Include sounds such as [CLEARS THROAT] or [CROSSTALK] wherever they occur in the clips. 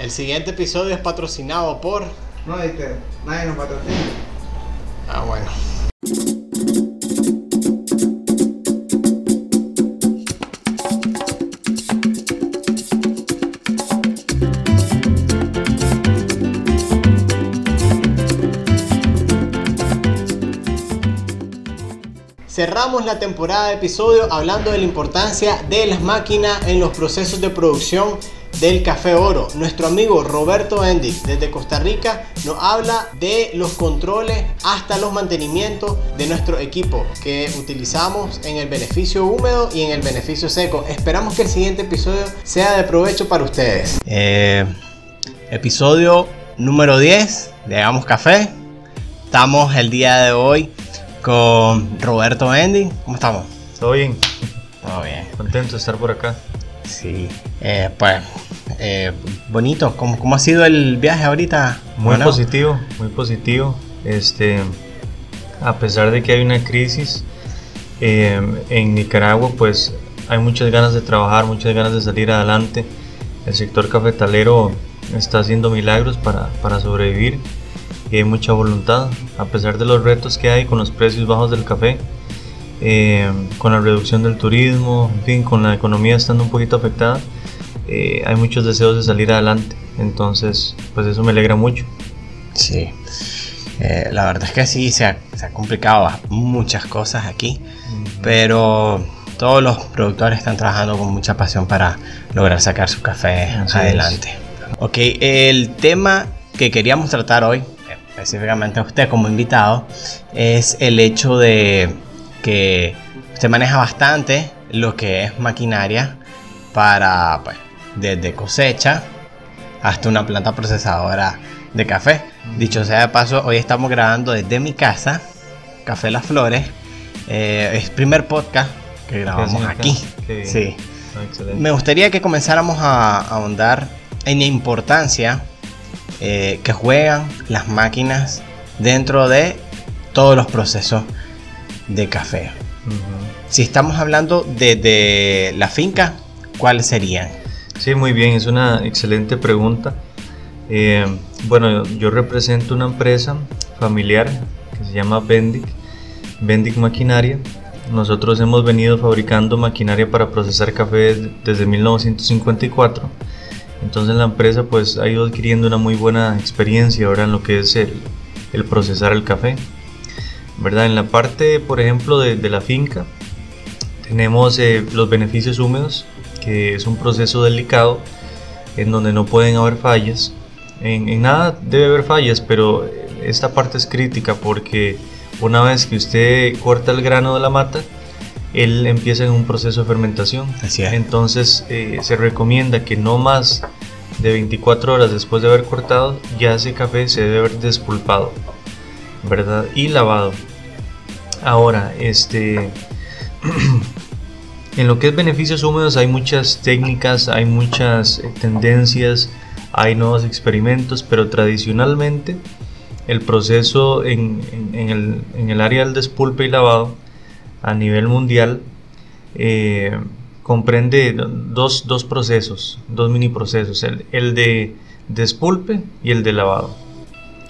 El siguiente episodio es patrocinado por. No, viste, nadie nos patrocina. Ah, bueno. Cerramos la temporada de episodio hablando de la importancia de las máquinas en los procesos de producción del café oro. Nuestro amigo Roberto Endic desde Costa Rica nos habla de los controles hasta los mantenimientos de nuestro equipo que utilizamos en el beneficio húmedo y en el beneficio seco. Esperamos que el siguiente episodio sea de provecho para ustedes. Eh, episodio número 10 de Hagamos Café. Estamos el día de hoy con Roberto Endic. ¿Cómo estamos? Todo bien. Todo bien. Contento de estar por acá. Sí, eh, pues eh, bonito. ¿Cómo, ¿Cómo, ha sido el viaje ahorita? Muy bueno. positivo, muy positivo. Este, a pesar de que hay una crisis eh, en Nicaragua, pues hay muchas ganas de trabajar, muchas ganas de salir adelante. El sector cafetalero está haciendo milagros para, para sobrevivir y hay mucha voluntad, a pesar de los retos que hay con los precios bajos del café. Eh, con la reducción del turismo, en fin, con la economía estando un poquito afectada, eh, hay muchos deseos de salir adelante. Entonces, pues eso me alegra mucho. Sí, eh, la verdad es que sí, se ha, se ha complicado muchas cosas aquí, pero todos los productores están trabajando con mucha pasión para lograr sacar su café Así adelante. Es. Ok, el tema que queríamos tratar hoy, específicamente a usted como invitado, es el hecho de que usted maneja bastante lo que es maquinaria para, pues, desde cosecha hasta una planta procesadora de café. Dicho sea de paso, hoy estamos grabando desde mi casa, Café Las Flores. Eh, es primer podcast que grabamos aquí. Sí. Oh, Me gustaría que comenzáramos a, ahondar en la importancia eh, que juegan las máquinas dentro de todos los procesos de café. Uh -huh. Si estamos hablando de, de, la finca, ¿cuáles serían? Sí, muy bien, es una excelente pregunta. Eh, bueno, yo represento una empresa familiar que se llama Bendic, Bendic Maquinaria. Nosotros hemos venido fabricando maquinaria para procesar café desde 1954. Entonces la empresa pues ha ido adquiriendo una muy buena experiencia ahora en lo que es el, procesar el café. ¿verdad? En la parte, por ejemplo, de, de la finca, tenemos eh, los beneficios húmedos, que es un proceso delicado en donde no pueden haber fallas. En, en, nada debe haber fallas, pero esta parte es crítica porque una vez que usted corta el grano de la mata, él empieza en un proceso de fermentación. Así es. Entonces eh, se recomienda que no más de 24 horas después de haber cortado, ya ese café se debe haber despulpado, ¿verdad? Y lavado. Ahora, este, [CLEARS THROAT] en lo que es beneficios húmedos hay muchas técnicas, hay muchas tendencias, hay nuevos experimentos, pero tradicionalmente el proceso en, el, área del despulpe y lavado a nivel mundial eh, comprende dos, procesos, dos mini procesos, el, de despulpe y el de lavado.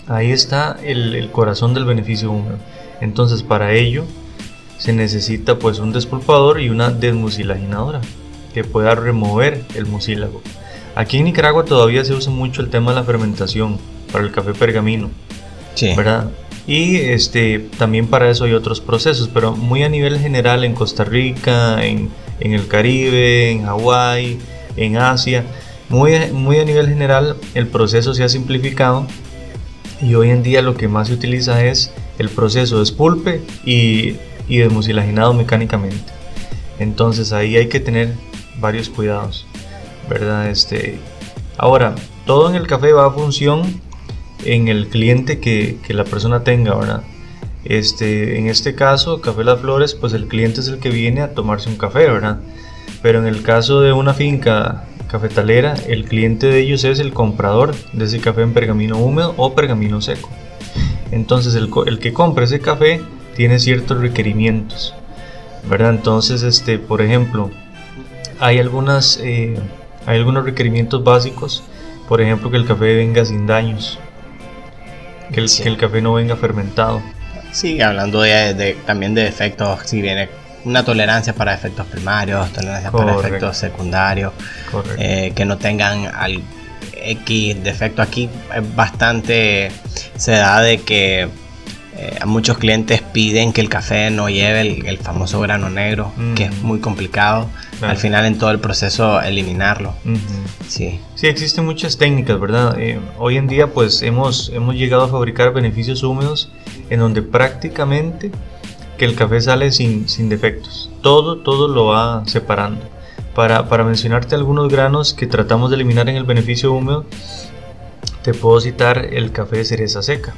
Ahí está el corazón del beneficio húmedo. Entonces para ello se necesita pues un despulpador y una desmucilaginadora que pueda remover el mucílago. Aquí en Nicaragua todavía se usa mucho el tema de la fermentación para el café pergamino. Sí. ¿verdad? Y este, también para eso hay otros procesos, pero muy a nivel general en Costa Rica, en, en el Caribe, en Hawái, en Asia, muy, muy a nivel general el proceso se ha simplificado y hoy en día lo que más se utiliza es el proceso de espulpe y, y desmucilaginado mecánicamente. Entonces ahí hay que tener varios cuidados, ¿verdad? Este, ahora, todo en el café va a función en el cliente que, que, la persona tenga, ¿verdad? Este, en este caso, Café Las Flores, pues el cliente es el que viene a tomarse un café, ¿verdad? Pero en el caso de una finca cafetalera, el cliente de ellos es el comprador de ese café en pergamino húmedo o pergamino seco. Entonces el, el que compra ese café tiene ciertos requerimientos, ¿verdad? Entonces, este, por ejemplo, hay, algunas, eh, hay algunos requerimientos básicos por ejemplo, que el café venga sin daños, que el, Sí. que el café no venga fermentado. Sí, hablando de, de- también de efectos, si viene una tolerancia para efectos primarios, tolerancia para efectos secundarios, eh, que no tengan al X defecto aquí es bastante se da de que eh, a muchos clientes piden que el café no lleve el, el famoso grano negro, Mm. que es muy complicado. Claro. Al final en todo el proceso eliminarlo. Sí. Sí, existen muchas técnicas, ¿verdad? Eh, hoy en día pues hemos, hemos llegado a fabricar beneficios húmedos en donde prácticamente que el café sale sin, sin defectos. Todo, todo lo va separando. Para, para mencionarte algunos granos que tratamos de eliminar en el beneficio húmedo, te puedo citar el café de cereza seca.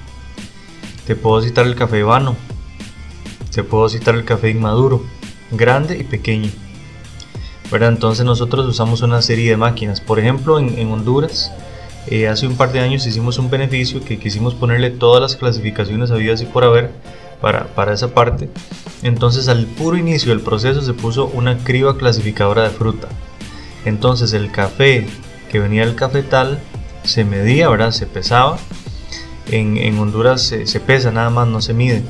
Te puedo citar el café vano. Te puedo citar el café inmaduro, grande y pequeño. ¿verdad? Entonces nosotros usamos una serie de máquinas. Por ejemplo, en, Honduras, eh, hace un par de años hicimos un beneficio que quisimos ponerle todas las clasificaciones habidas y por haber para, para esa parte. Entonces al puro inicio del proceso se puso una criba clasificadora de fruta. Entonces el café que venía del cafetal se medía, ¿verdad? Se pesaba. En, en Honduras se, se pesa nada más, no se mide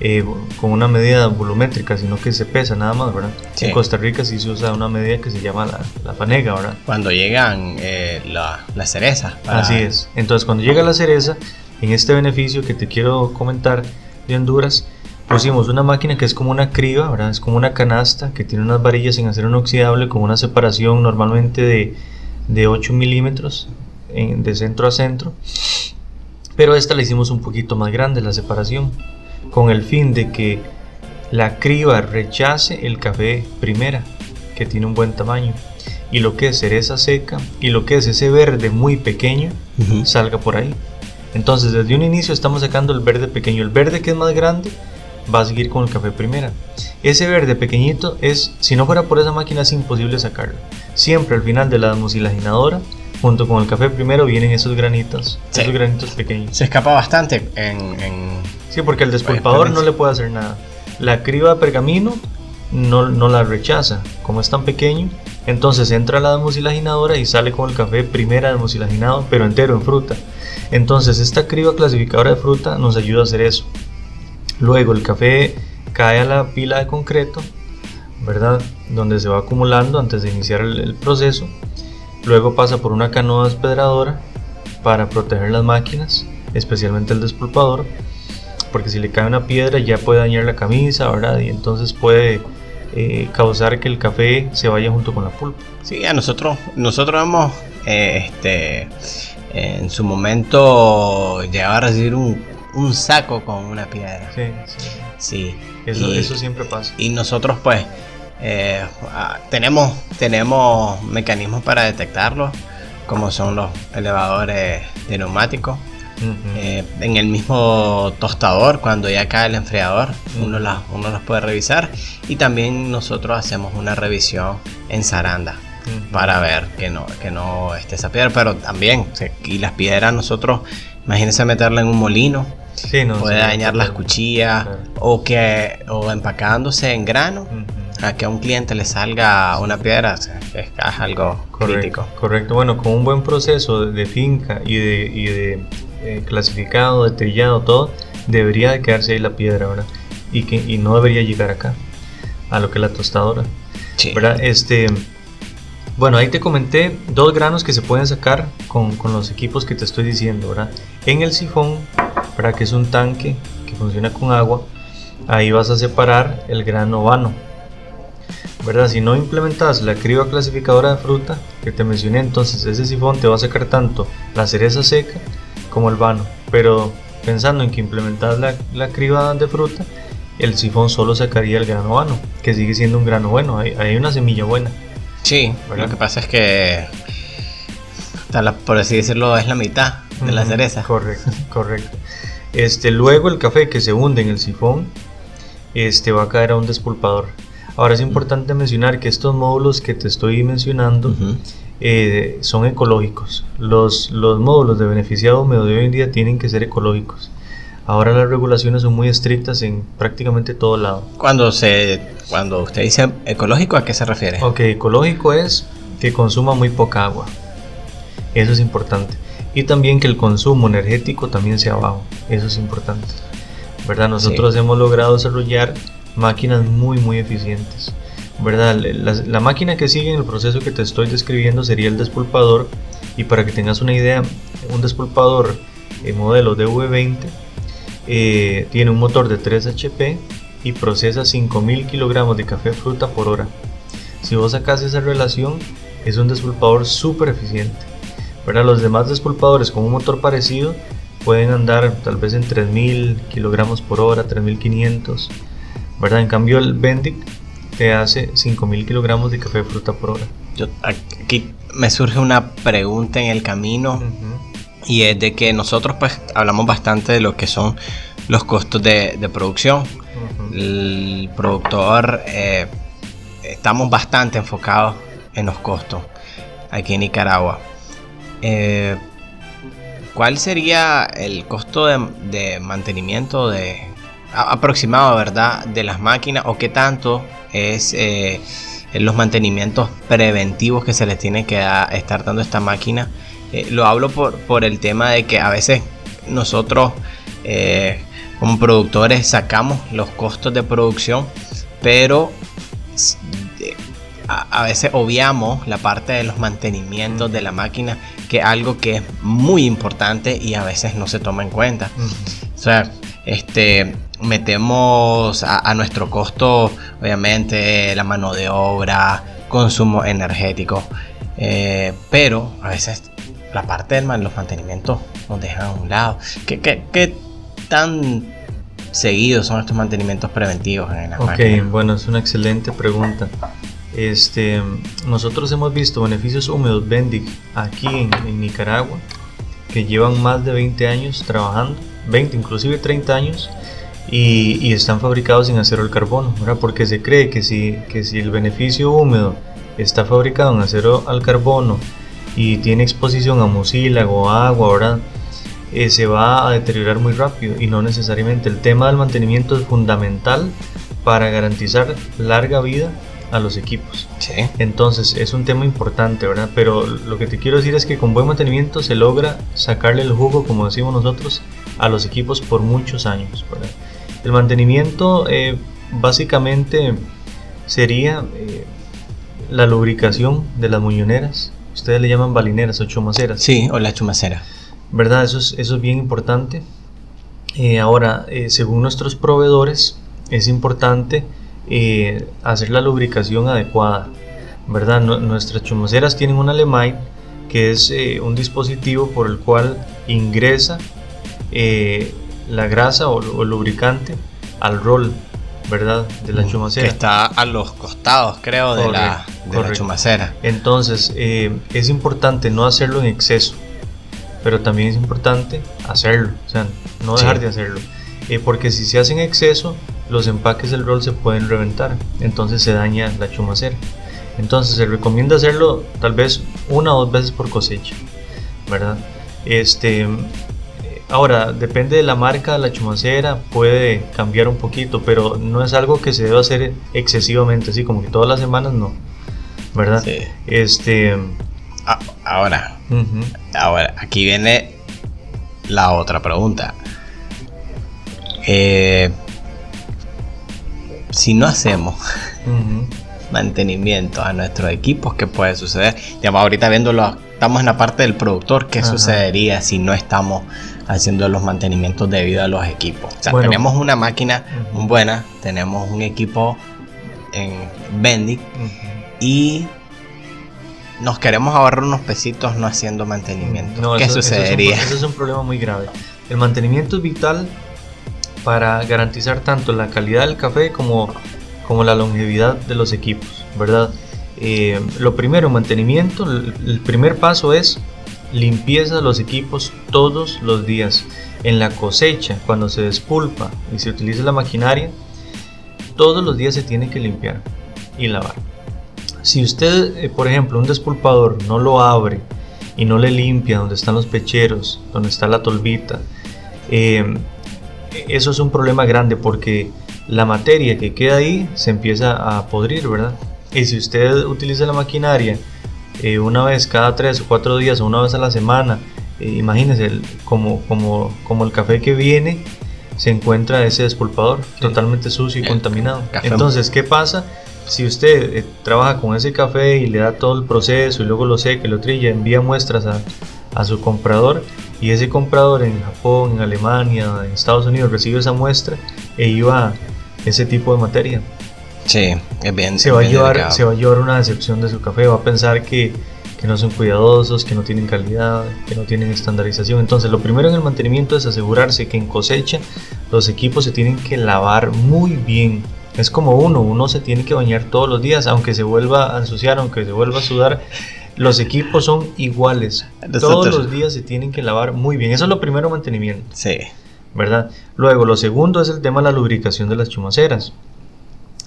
eh, con una medida volumétrica, sino que se pesa nada más, ¿verdad? Sí. En Costa Rica sí se usa una medida que se llama la, la fanega, ¿verdad? Cuando llegan eh, la- las cerezas. para- Así es. Entonces, cuando llega la cereza, en este beneficio que te quiero comentar de Honduras, pusimos una máquina que es como una criba, ¿verdad? Es como una canasta que tiene unas varillas en acero inoxidable con una separación normalmente de, de 8 milímetros de centro a centro. Pero esta la hicimos un poquito más grande, la separación, con el fin de que la criba rechace el café primera, que tiene un buen tamaño, y lo que es cereza seca y lo que es ese verde muy pequeño salga por ahí. Entonces, desde un inicio estamos sacando el verde pequeño. El verde que es más grande va a seguir con el café primera. Ese verde pequeñito es, si no fuera por esa máquina, es imposible sacarlo. Siempre al final de la mucilaginadora, junto con el café primero, vienen esos granitos, Sí. esos granitos pequeños. Se escapa bastante en, en- Sí, porque el despulpador no le puede hacer nada. La criba de pergamino no, no la rechaza, como es tan pequeño. Entonces entra la mucilaginadora y sale con el café primera desmucilaginado, pero entero en fruta. Entonces esta criba clasificadora de fruta nos ayuda a hacer eso. Luego el café cae a la pila de concreto, ¿verdad? Donde se va acumulando antes de iniciar el, el proceso. Luego pasa por una canoa despedradora para proteger las máquinas, especialmente el despulpador porque si le cae una piedra ya puede dañar la camisa, ¿verdad? Y entonces puede eh, causar que el café se vaya junto con la pulpa. Sí, a nosotros, nosotros hemos eh, este, en su momento llegado a recibir un, un saco con una piedra. Sí, sí. Sí. Eso, y, eso siempre pasa. y nosotros pues eh, ah, tenemos, tenemos mecanismos para detectarlo, como son los elevadores de neumáticos. Eh, en el mismo tostador, cuando ya cae el enfriador, uno, las- uno los puede revisar. Y también nosotros hacemos una revisión en zaranda para ver que no, que no esté esa piedra. Pero también, y las piedras nosotros, imagínense meterla en un molino, Sí, no, puede sí, dañar las cuchillas Claro. o que o empacándose en grano. A que a un cliente le salga una piedra, es, algo crítico. Correcto. Bueno, con un buen proceso de, finca y de, y de eh, clasificado, de trillado, todo, debería de quedarse ahí la piedra, ¿verdad? Y, que, y no debería llegar acá, a lo que es la tostadora. Sí. ¿verdad? Este, bueno, ahí te comenté dos granos que se pueden sacar con, con los equipos que te estoy diciendo, ¿verdad? En el sifón, ¿verdad? Que es un tanque que funciona con agua, ahí vas a separar el grano vano, ¿verdad? Si no implementas la criba clasificadora de fruta que te mencioné, entonces ese sifón te va a sacar tanto la cereza seca como el vano, pero pensando en que implementas la, la criba de fruta, el sifón solo sacaría el grano vano, que sigue siendo un grano bueno, hay, hay una semilla buena. Sí, ¿verdad? lo que pasa es que, la- por así decirlo, es la mitad de la cereza. Correcto, correcto. Este, luego el café que se hunde en el sifón este, va a caer a un despulpador. Ahora es importante mencionar que estos módulos que te estoy mencionando eh, son ecológicos. Los, los módulos de beneficiado húmedo de hoy en día tienen que ser ecológicos. Ahora las regulaciones son muy estrictas en prácticamente todo lado. Cuando se, cuando usted dice ecológico, ¿a qué se refiere? Ok, ecológico es que consuma muy poca agua. Eso es importante. Y también que el consumo energético también sea bajo. Eso es importante. ¿Verdad? Nosotros hemos logrado desarrollar máquinas muy, muy eficientes. ¿Verdad? La, máquina que sigue en el proceso que te estoy describiendo sería el despulpador. Y para que tengas una idea, un despulpador eh, modelo DV20 eh, tiene un motor de 3 HP y procesa 5000 kilogramos de café fruta por hora. Si vos sacas esa relación, es un despulpador súper eficiente. Para los demás despulpadores con un motor parecido pueden andar tal vez en 3000 kilogramos por hora, 3500. ¿Verdad? En cambio, el Bendic te hace 5000 kilogramos de café fruta por hora. Yo, aquí me surge una pregunta en el camino. Y es de que nosotros pues hablamos bastante de lo que son los costos de, producción. El productor eh, estamos bastante enfocados en los costos aquí en Nicaragua. Eh, ¿Cuál sería el costo de, mantenimiento de aproximado, verdad, de las máquinas o qué tanto es eh, los mantenimientos preventivos que se les tiene que estar dando a esta máquina? Eh, lo hablo por, por, el tema de que a veces nosotros como productores sacamos los costos de producción, pero a, veces obviamos la parte de los mantenimientos de la máquina, que es algo que es muy importante y a veces no se toma en cuenta. O sea, este, metemos a, nuestro costo, obviamente, la mano de obra, consumo energético, eh, pero a veces la parte de los mantenimientos nos dejan a un lado. ¿Qué, qué, tan seguidos son estos mantenimientos preventivos en la Ok, bueno, es una excelente pregunta. Este, nosotros hemos visto beneficios húmedos Bendic aquí en, Nicaragua que llevan más de 20 años trabajando, 20, inclusive 30 años, y, están fabricados sin acero al carbono, porque se cree que si, que si el beneficio húmedo está fabricado en acero al carbono y tiene exposición a mucílago, agua, ¿verdad? Eh, se va a deteriorar muy rápido y no necesariamente. El tema del mantenimiento es fundamental para garantizar larga vida a los equipos. Entonces es un tema importante, ¿verdad? Pero lo que te quiero decir es que con buen mantenimiento se logra sacarle el jugo, como decimos nosotros, a los equipos por muchos años. ¿verdad? El mantenimiento eh, básicamente sería eh, la lubricación de las muñoneras. Ustedes le llaman balineras o chumaceras. Sí, o la chumacera. ¿Verdad? Eso es, eso es bien importante. Eh, ahora, según nuestros proveedores, es importante hacer la lubricación adecuada. ¿verdad? nuestras chumaceras tienen un alemay que es un dispositivo por el cual ingresa eh, la grasa o, el lubricante al rol ¿verdad? de la chumacera. Que está a los costados, creo, de, la, de chumacera. Entonces, es importante no hacerlo en exceso, pero también es importante hacerlo, o sea, no dejar de hacerlo. porque si se hace en exceso, los empaques del rol se pueden reventar, entonces se daña la chumacera. Entonces se recomienda hacerlo tal vez una o dos veces por cosecha, ¿verdad? Este, ahora, depende de la marca la chumacera, puede cambiar un poquito, pero no es algo que se deba hacer excesivamente, así como que todas las semanas no, ¿verdad? Este, ah, ahora, ahora, aquí viene la otra pregunta. Eh, si no hacemos mantenimiento a nuestros equipos, ¿qué puede suceder? Digamos, ahorita viéndolo, estamos en la parte del productor, ¿qué sucedería si no estamos haciendo los mantenimientos debido a los equipos? O sea, tenemos una máquina muy buena, tenemos un equipo en Bendic y nos queremos ahorrar unos pesitos no haciendo mantenimiento. ¿Qué sucedería? eso es un problema muy grave. El mantenimiento es vital para garantizar tanto la calidad del café como, como la longevidad de los equipos, ¿verdad? Eh, lo primero, mantenimiento, el, primer paso es limpieza de los equipos todos los días. En la cosecha, cuando se despulpa y se utiliza la maquinaria, todos los días se tiene que limpiar y lavar. Si usted, eh, por ejemplo, un despulpador no lo abre y no le limpia donde están los pecheros, donde está la tolvita, eh, eso es un problema grande porque la materia que queda ahí se empieza a podrir, ¿verdad? Y si usted utiliza la maquinaria eh, una vez cada tres o cuatro días o una vez a la semana, eh, imagínense el- como, como, como el café que viene se encuentra ese despulpador totalmente sucio y El contaminado. café. Entonces, ¿qué pasa? Si usted eh, trabaja con ese café y le da todo el proceso y luego lo seca lo trilla, envía muestras a, a su comprador y ese comprador en Japón, en Alemania, en Estados Unidos recibe esa muestra e iba ese tipo de materia. Sí, es bien. Se va, a llevar, delicado. se va a llevar una decepción de su café, va a pensar que, que no son cuidadosos, que no tienen calidad, que no tienen estandarización. Entonces, lo primero en el mantenimiento es asegurarse que en cosecha los equipos se tienen que lavar muy bien. Es como uno, uno se tiene que bañar todos los días, aunque se vuelva a ensuciar, aunque se vuelva a sudar. Los equipos son iguales. Todos los días se tienen que lavar muy bien. Eso es lo primero mantenimiento. Sí, ¿verdad? Luego, lo segundo es el tema de la lubricación de las chumaceras.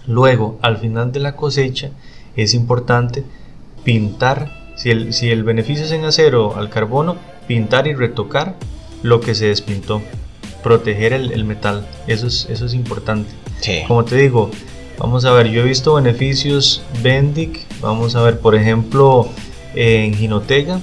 Luego, al final de la cosecha, es importante pintar, si el, si el beneficio es en acero al carbono, pintar y retocar lo que se despintó, proteger el, el metal, eso es, eso es importante. sí. Como te digo, vamos a ver, yo he visto beneficios Bendic, vamos a ver, por ejemplo, en Jinotega,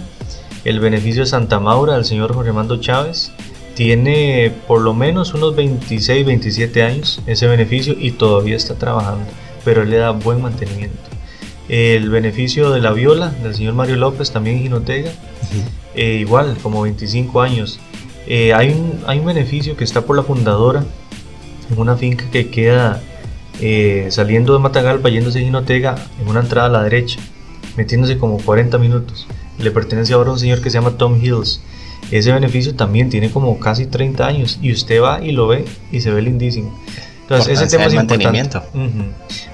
el beneficio de Santa Maura del señor Jorge Armando Chávez, tiene por lo menos unos 26, 27 años ese beneficio y todavía está trabajando, pero él le da buen mantenimiento. El beneficio de la viola del señor Mario López, también en Jinotega, eh, igual, como 25 años. Eh, hay, un, hay un beneficio que está por la fundadora en una finca que queda eh, saliendo de Matagalpa, yéndose a Jinotega, en una entrada a la derecha, metiéndose como 40 minutos. Le pertenece ahora a un señor que se llama Tom Hills. Ese beneficio también tiene como casi 30 años y usted va y lo ve y se ve lindísimo. Entonces, ese tema es importante. mantenimiento. Ujú.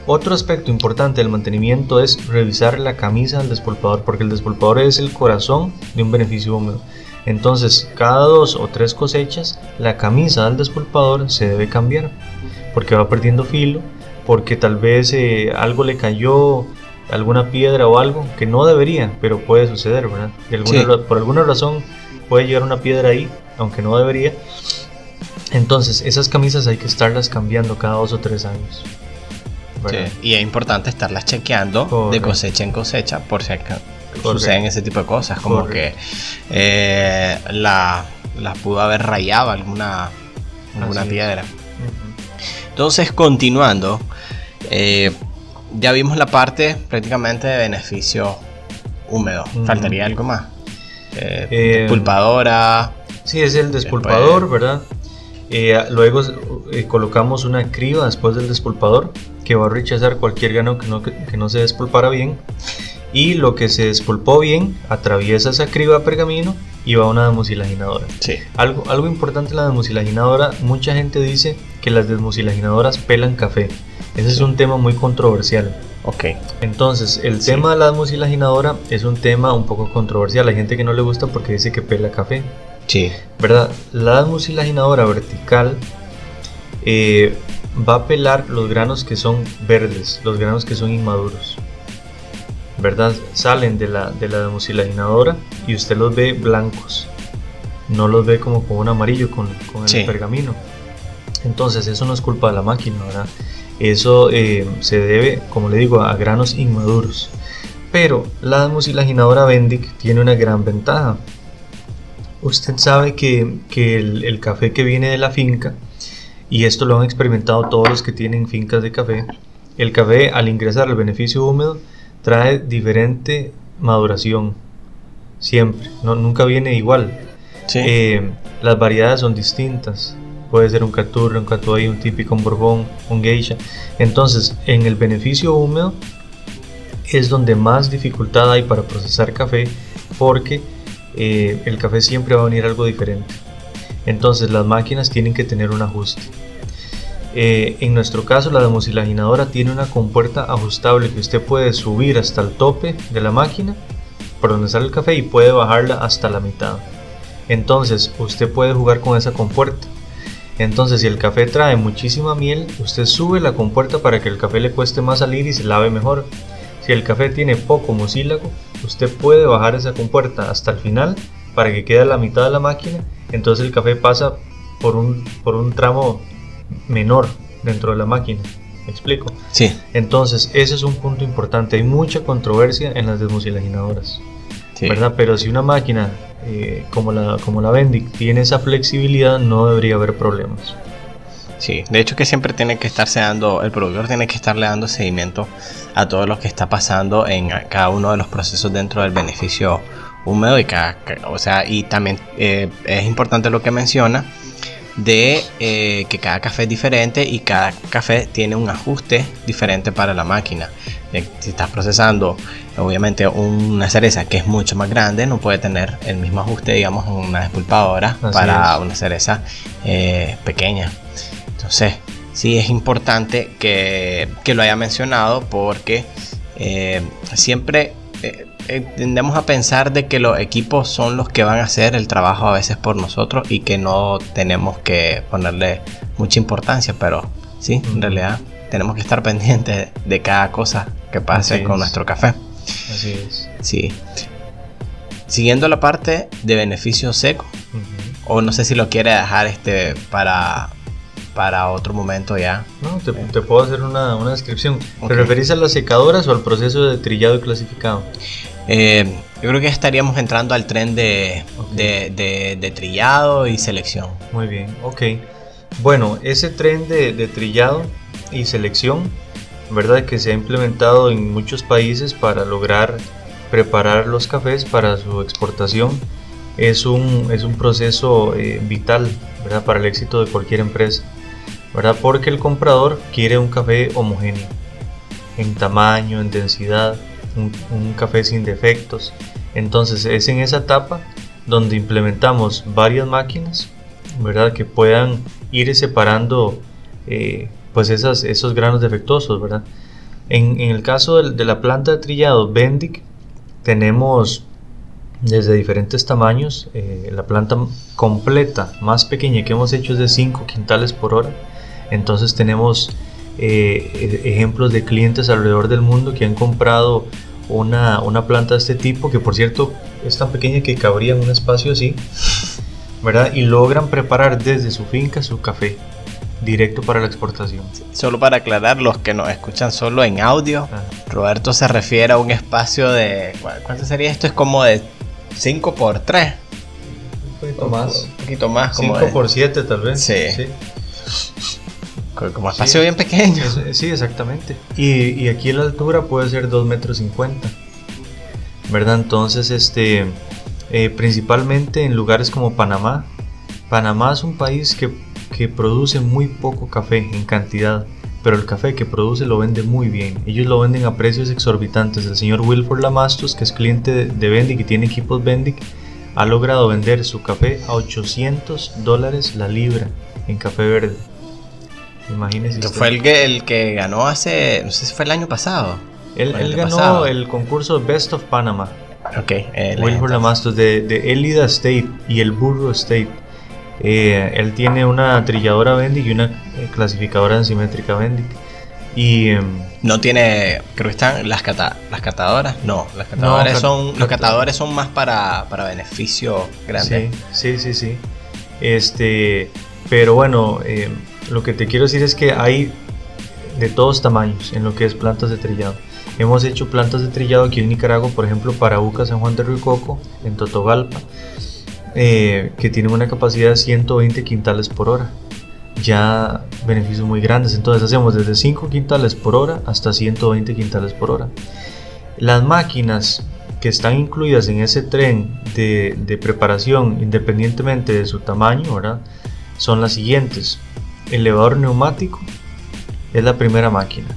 Otro aspecto importante del mantenimiento es revisar la camisa del despulpador, porque el despulpador es el corazón de un beneficio húmedo. Entonces, cada dos o tres cosechas, la camisa del despulpador se debe cambiar, porque va perdiendo filo, porque tal vez eh, algo le cayó, alguna piedra o algo, que no debería, pero puede suceder, ¿verdad? De alguna Sí. ra- por alguna razón puede llegar una piedra ahí, aunque no debería. Entonces, esas camisas hay que estarlas cambiando cada dos o tres años. Y es importante estarlas chequeando de cosecha en cosecha por si suceden ese tipo de cosas, como Correcto. que eh, la, la pudo haber rayado alguna, alguna Así piedra. Entonces, continuando, eh, ya vimos la parte prácticamente de beneficio húmedo. ¿Faltaría algo más? Eh, Eh, pulpadora. Sí, es el despulpador, ¿verdad? Eh, luego eh, colocamos una criba después del despulpador que va a rechazar cualquier grano que no, que no se despulpara bien. Y lo que se despulpó bien atraviesa esa criba pergamino y va a una desmucilaginadora. Sí. Algo, algo importante en la desmucilaginadora, mucha gente dice que las desmucilaginadoras pelan café. Ese es un tema muy controversial. Ok. Entonces, el Sí. tema de la desmucilaginadora es un tema un poco controversial. Hay gente que no le gusta porque dice que pela café. Sí. ¿verdad? La desmucilaginadora vertical eh, va a pelar los granos que son verdes, los granos que son inmaduros. ¿Verdad? Salen de la, de la desmucilaginadora y usted los ve blancos. No los ve como con un amarillo con, con el Sí. pergamino. Entonces, eso no es culpa de la máquina, ¿verdad? Eso eh, se debe, como le digo, a granos inmaduros. Pero la desmucilaginadora Bendic tiene una gran ventaja. Usted sabe que, que el, el café que viene de la finca, y esto lo han experimentado todos los que tienen fincas de café, el café al ingresar al beneficio húmedo trae diferente maduración. Siempre, no, nunca viene igual. Sí. Eh, las variedades son distintas. Puede ser un caturra, un catuay, un típico, un borbón, un geisha. Entonces, en el beneficio húmedo es donde más dificultad hay para procesar café porque eh, el café siempre va a venir algo diferente. Entonces, las máquinas tienen que tener un ajuste. Eh, en nuestro caso, la desmucilaginadora tiene una compuerta ajustable que usted puede subir hasta el tope de la máquina por donde sale el café y puede bajarla hasta la mitad. Entonces usted puede jugar con esa compuerta. Entonces si el café trae muchísima miel, usted sube la compuerta para que el café le cueste más salir y se lave mejor. Si el café tiene poco mucílago, usted puede bajar esa compuerta hasta el final para que quede a la mitad de la máquina. Entonces el café pasa por un, por un tramo menor dentro de la máquina. ¿Me explico? Sí. Entonces, ese es un punto importante. Hay mucha controversia en las desmucilaginadoras, sí. ¿verdad? Pero si una máquina eh, como, la, como la Bendic tiene esa flexibilidad, no debería haber problemas. Sí, de hecho que siempre tiene que estarse dando, el productor tiene que estarle dando seguimiento a todo lo que está pasando en cada uno de los procesos dentro del beneficio húmedo y cada, o sea, y también eh, es importante lo que menciona de eh, que cada café es diferente y cada café tiene un ajuste diferente para la máquina. Eh, si estás procesando, obviamente una cereza que es mucho más grande no puede tener el mismo ajuste, digamos, en una despulpadora Así para es. una cereza eh, pequeña. Entonces, sí es importante que, que lo haya mencionado porque eh, siempre eh, tendemos a pensar de que los equipos son los que van a hacer el trabajo a veces por nosotros y que no tenemos que ponerle mucha importancia, pero sí, en realidad tenemos que estar pendientes de cada cosa que pase Así con es. nuestro café. Así es. Sí. Siguiendo la parte de beneficio seco, o no sé si lo quiere dejar este para, para otro momento ya. No, te, te puedo hacer una, una descripción. ¿Te referís a las secadoras o al proceso de trillado y clasificado? Eh, yo creo que estaríamos entrando al tren de, de, de- de trillado y selección. Muy bien, ok. Bueno, ese tren de, de trillado y selección, ¿verdad? Que se ha implementado en muchos países para lograr preparar los cafés para su exportación, es un, es un proceso eh, vital, ¿verdad? Para el éxito de cualquier empresa, ¿verdad? Porque el comprador quiere un café homogéneo, en tamaño, en densidad, un, café sin defectos. Entonces es en esa etapa donde implementamos varias máquinas, ¿verdad? Que puedan ir separando eh, pues esos granos defectuosos, ¿verdad? En, el caso de, la planta de trillado Bendic, tenemos desde diferentes tamaños. eh, la planta completa más pequeña que hemos hecho es de 5 quintales por hora. Entonces tenemos eh, e- ejemplos de clientes alrededor del mundo que han comprado una, una planta de este tipo, que por cierto es tan pequeña que cabría en un espacio así, ¿verdad? Y logran preparar desde su finca su café directo para la exportación. Solo para aclarar, los que nos escuchan solo en audio, Ah, Roberto se refiere a un espacio de... ¿cu- ¿Cuánto sería esto? Es como de 5 por 3. un poquito más. Un poquito más. Como 5 de- por 7 tal vez. Sí. co- Como espacio bien pequeño. Sí, exactamente. Y, y aquí la altura puede ser 2 metros 50. ¿Verdad? Entonces, este, eh, principalmente en lugares como Panamá. Panamá es un país que, que produce muy poco café en cantidad. Pero el café que produce lo vende muy bien. Ellos lo venden a precios exorbitantes. El señor Wilford Lamastos, que es cliente de, de Bendic y tiene equipos Bendic, ha logrado vender su café a 800 dólares la libra en café verde. Imagínese usted. fue el que, el que ganó hace... No sé si fue el año pasado. Él, ganó pasado. el concurso Best of Panama. Ok. el- Wilbur Lamastos de, de Elida State y el Burro State. Eh, él tiene una trilladora Bendic y una eh, clasificadora enzimétrica Bendic. Y em, No tiene, creo que están las, cata- las catadoras. No, las catadores cat- son, los cat- catadores son más para, para beneficio grande. sí, sí, sí, sí. Este, pero bueno, em, lo que te quiero decir es que hay de todos tamaños en lo que es plantas de trillado. Hemos hecho plantas de trillado aquí en Nicaragua, por ejemplo, para Uca San Juan de Ricoco, en Totogalpa, eh, que tienen una capacidad de 120 quintales por hora. Ya beneficios muy grandes. Entonces hacemos desde 5 quintales por hora hasta 120 quintales por hora. Las máquinas que están incluidas en ese tren de, preparación, independientemente de su tamaño, son las siguientes. Elevador neumático es la primera máquina.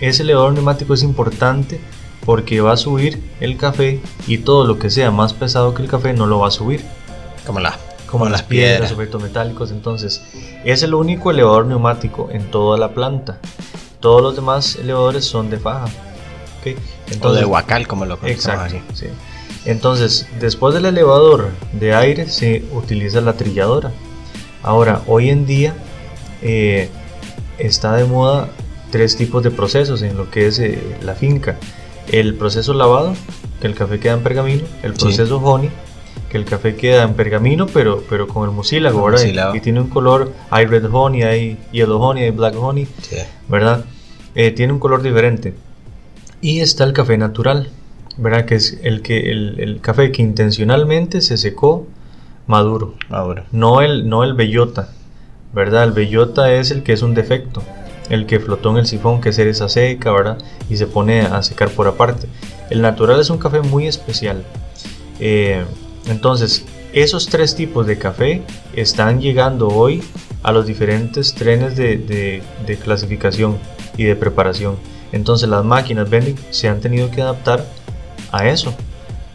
Ese elevador neumático es importante porque va a subir el café y todo lo que sea más pesado que el café no lo va a subir Como, las como las piedras, objetos metálicos. Entonces, es el único elevador neumático en toda la planta. Todos los demás elevadores son de faja. ¿ok? o Entonces, de huacal, como lo conocemos Exacto. aquí. sí. Entonces, después del elevador de aire se utiliza la trilladora. Ahora, hoy en día eh, está de moda tres tipos de procesos en lo que es eh, la finca. El proceso lavado, que el café queda en pergamino. El Sí. proceso honey, que el café queda en pergamino, pero, pero con el mucílago, ¿verdad? Y- tiene un color, hay red honey, hay yellow honey, hay black honey. Sí. ¿verdad? eh, tiene un color diferente. Y está el café natural, ¿verdad? Que es el, que, el, el café que intencionalmente se secó maduro. Maduro. No el, no el bellota, ¿verdad? El bellota es el que es un defecto, el que flotó en el sifón, que cereza seca, ¿verdad? Y se pone a secar por aparte. El natural es un café muy especial. Eh, entonces, esos tres tipos de café están llegando hoy a los diferentes trenes de clasificación y de preparación. Entonces las máquinas vending se han tenido que adaptar a eso,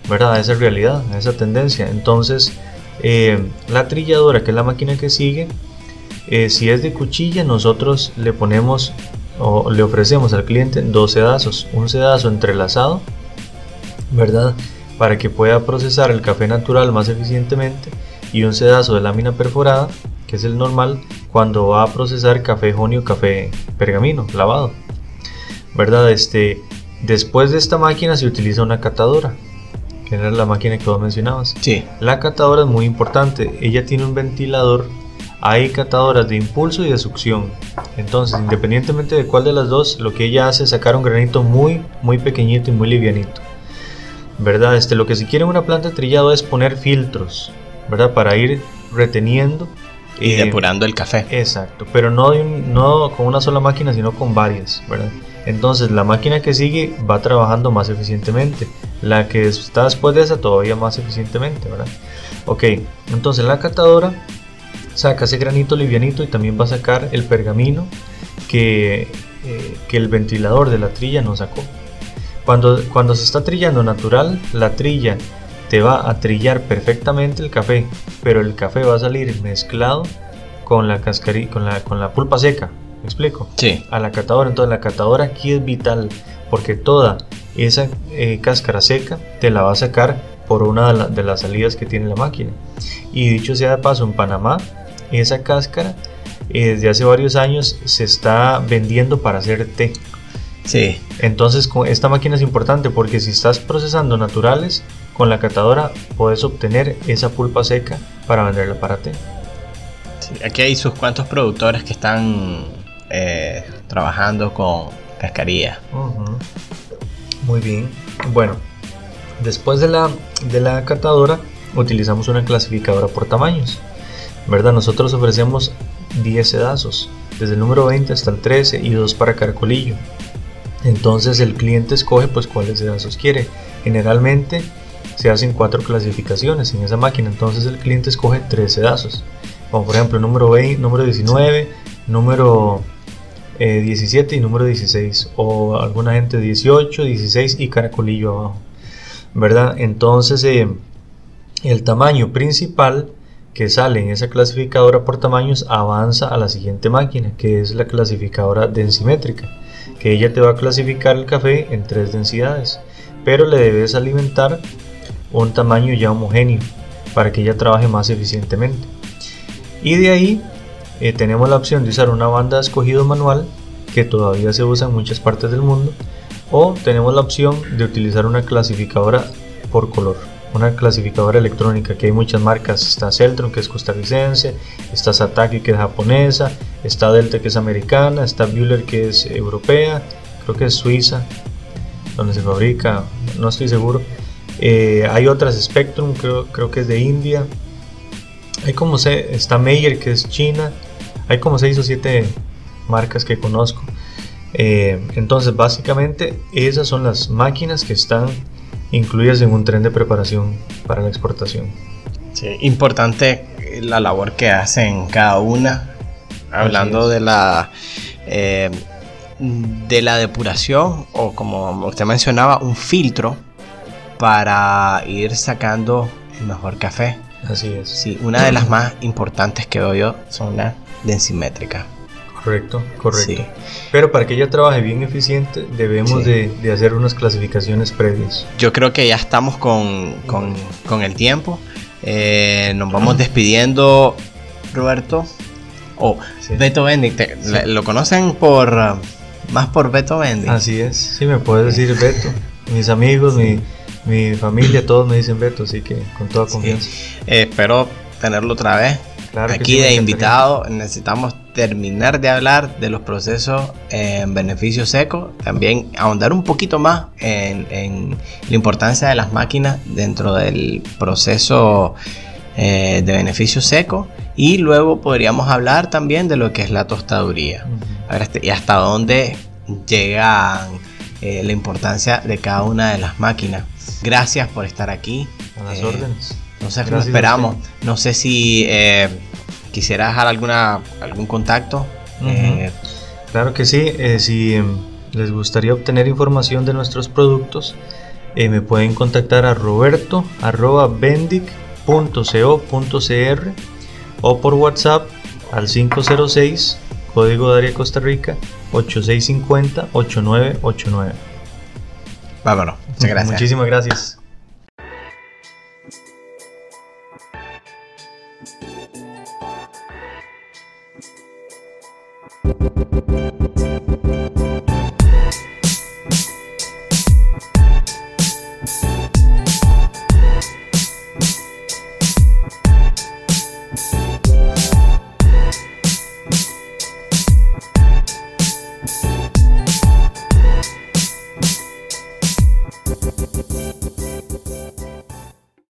¿verdad? A esa realidad, a esa tendencia. Entonces, eh, la trilladora, que es la máquina que sigue, eh, si es de cuchilla, nosotros le ponemos o le ofrecemos al cliente dos sedazos, un sedazo entrelazado, ¿verdad? Para que pueda procesar el café natural más eficientemente y un sedazo de lámina perforada, que es el normal, cuando va a procesar café honey o café pergamino lavado, ¿verdad? Este, después de esta máquina se utiliza una catadora, que era la máquina que vos mencionabas. Sí. La catadora es muy importante. Ella tiene un ventilador. Hay catadoras de impulso y de succión. Entonces, independientemente de cuál de las dos, lo que ella hace es sacar un granito muy, muy pequeñito y muy livianito. ¿Verdad? Este, lo que se quiere en una planta de trillado es poner filtros, ¿verdad? Para ir reteniendo. Y eh, depurando el café. Exacto, pero no, de un- no con una sola máquina, sino con varias, ¿verdad? Entonces la máquina que sigue va trabajando más eficientemente. La que está después de esa todavía más eficientemente, ¿verdad? Ok, entonces la catadora saca ese granito livianito y también va a sacar el pergamino que, eh, que el ventilador de la trilla no sacó. Cuando, cuando se está trillando natural, la trilla te va a trillar perfectamente el café, pero el café va a salir mezclado con la cascari con la, con la pulpa seca. ¿Me explico? Sí. A la catadora, entonces la catadora aquí es vital porque toda esa eh, cáscara seca te la va a sacar por una de, la- de las salidas que tiene la máquina. Y dicho sea de paso, en Panamá, esa cáscara eh, desde hace varios años se está vendiendo para hacer té. Sí. Entonces con esta máquina es importante porque si estás procesando naturales, con la catadora puedes obtener esa pulpa seca para venderla para té. Sí, Aquí hay sus cuantos productores que están eh, trabajando con cascarilla. Muy bien. Bueno, después de la, de la catadora utilizamos una clasificadora por tamaños. ¿Verdad? Nosotros ofrecemos 10 sedazos, desde el número 20 hasta el 13 y 2 para caracolillo. Entonces el cliente escoge pues cuáles sedazos quiere. Generalmente se hacen cuatro clasificaciones en esa máquina, entonces el cliente escoge tres sedazos. Como por ejemplo número 20, número 19, número eh, 17 y número 16 o alguna gente 18, 16 y caracolillo abajo, ¿verdad? Entonces eh, el tamaño principal que sale en esa clasificadora por tamaños avanza a la siguiente máquina, que es la clasificadora densimétrica, que ella te va a clasificar el café en tres densidades, pero le debes alimentar un tamaño ya homogéneo para que ella trabaje más eficientemente. Y de ahí eh, tenemos la opción de usar una banda de escogido manual que todavía se usa en muchas partes del mundo o tenemos la opción de utilizar una clasificadora por color una clasificadora electrónica que hay muchas marcas. Está Celtron que es costarricense está Sataki que es japonesa está Delta que es americana está Buehler que es europea creo que es Suiza donde se fabrica no estoy seguro. Eh, hay otras Spectrum creo, creo que es de India. Hay como se está Meyer que es China. Hay como 6 o 7 marcas que conozco. Eh, entonces básicamente esas son las máquinas que están incluidas en un tren de preparación para la exportación Sí, importante la labor que hacen cada una. Hablando de la eh, de la depuración o como usted mencionaba, un filtro para ir sacando el mejor café. así es Sí, una de las más importantes que veo yo son las densimétricas. Correcto correcto Sí. pero para que ella trabaje bien eficiente debemos Sí. de, de hacer unas clasificaciones previas Yo creo que ya estamos con, con- con el tiempo. Eh, nos vamos despidiendo, Roberto. O Sí. Beto te- le- ¿Lo conocen por más por Beto Bending? así es sí me puedes decir Beto mis amigos mi, mi familia todos me dicen Beto así que con toda confianza Eh, espero tenerlo otra vez. Claro que Aquí de invitado. Necesitamos terminar de hablar de los procesos en beneficio seco, también ahondar un poquito más en, la importancia de las máquinas dentro del proceso eh, de beneficio seco y luego podríamos hablar también de lo que es la tostaduría este, y hasta dónde llega eh, la importancia de cada una de las máquinas. Gracias por estar aquí. A las órdenes. No sé qué esperamos. No sé si quisiera dejar alguna, algún contacto. Eh, claro que sí. Eh, si em, les gustaría obtener información de nuestros productos, eh, me pueden contactar a roberto.bendic.co.cr o por WhatsApp al 506 código de área Costa Rica 8650 8989. Vámonos. Muchas gracias. Muchísimas gracias.